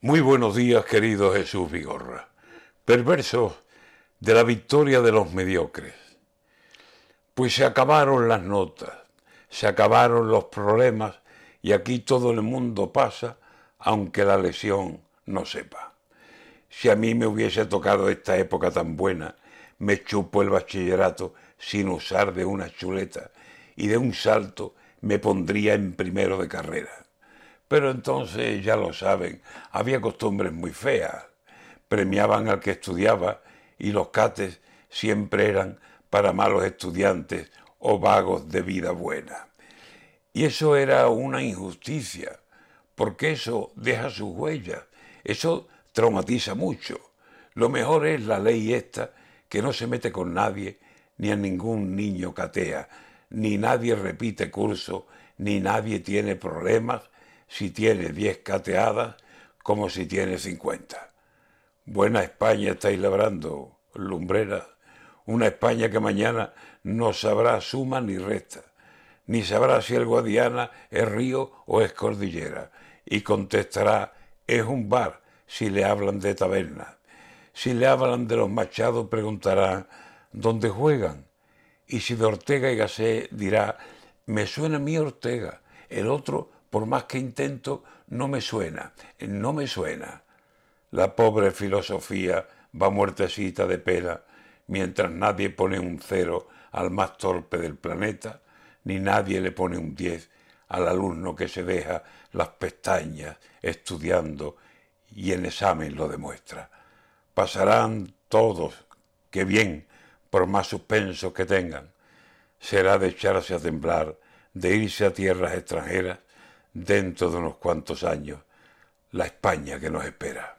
Muy buenos días, querido Jesús Vigorra. Perversos de la victoria de los mediocres. Pues se acabaron las notas, se acabaron los problemas y aquí todo el mundo pasa aunque la lesión no sepa. Si a mí me hubiese tocado esta época tan buena, me chupo el bachillerato sin usar de una chuleta y de un salto me pondría en primero de carrera. Pero entonces, ya lo saben, había costumbres muy feas. Premiaban al que estudiaba y los cates siempre eran para malos estudiantes o vagos de vida buena. Y eso era una injusticia, porque eso deja sus huellas, eso traumatiza mucho. Lo mejor es la ley esta, que no se mete con nadie, ni a ningún niño catea, ni nadie repite curso, ni nadie tiene problemas, si tiene diez cateadas como si tiene cincuenta. Buena España estáis labrando, lumbrera, una España que mañana no sabrá suma ni resta, ni sabrá si el Guadiana es río o es cordillera, y contestará, es un bar si le hablan de taberna. Si le hablan de los machados preguntará, ¿dónde juegan? Y si de Ortega y Gasset dirá, me suena a mí Ortega, el otro por más que intento, no me suena, no me suena. La pobre filosofía va muertecita de pena, mientras nadie pone un cero al más torpe del planeta, ni nadie le pone un diez al alumno que se deja las pestañas estudiando y en examen lo demuestra. Pasarán todos, que bien, por más suspensos que tengan. Será de echarse a temblar, de irse a tierras extranjeras, dentro de unos cuantos años la España que nos espera.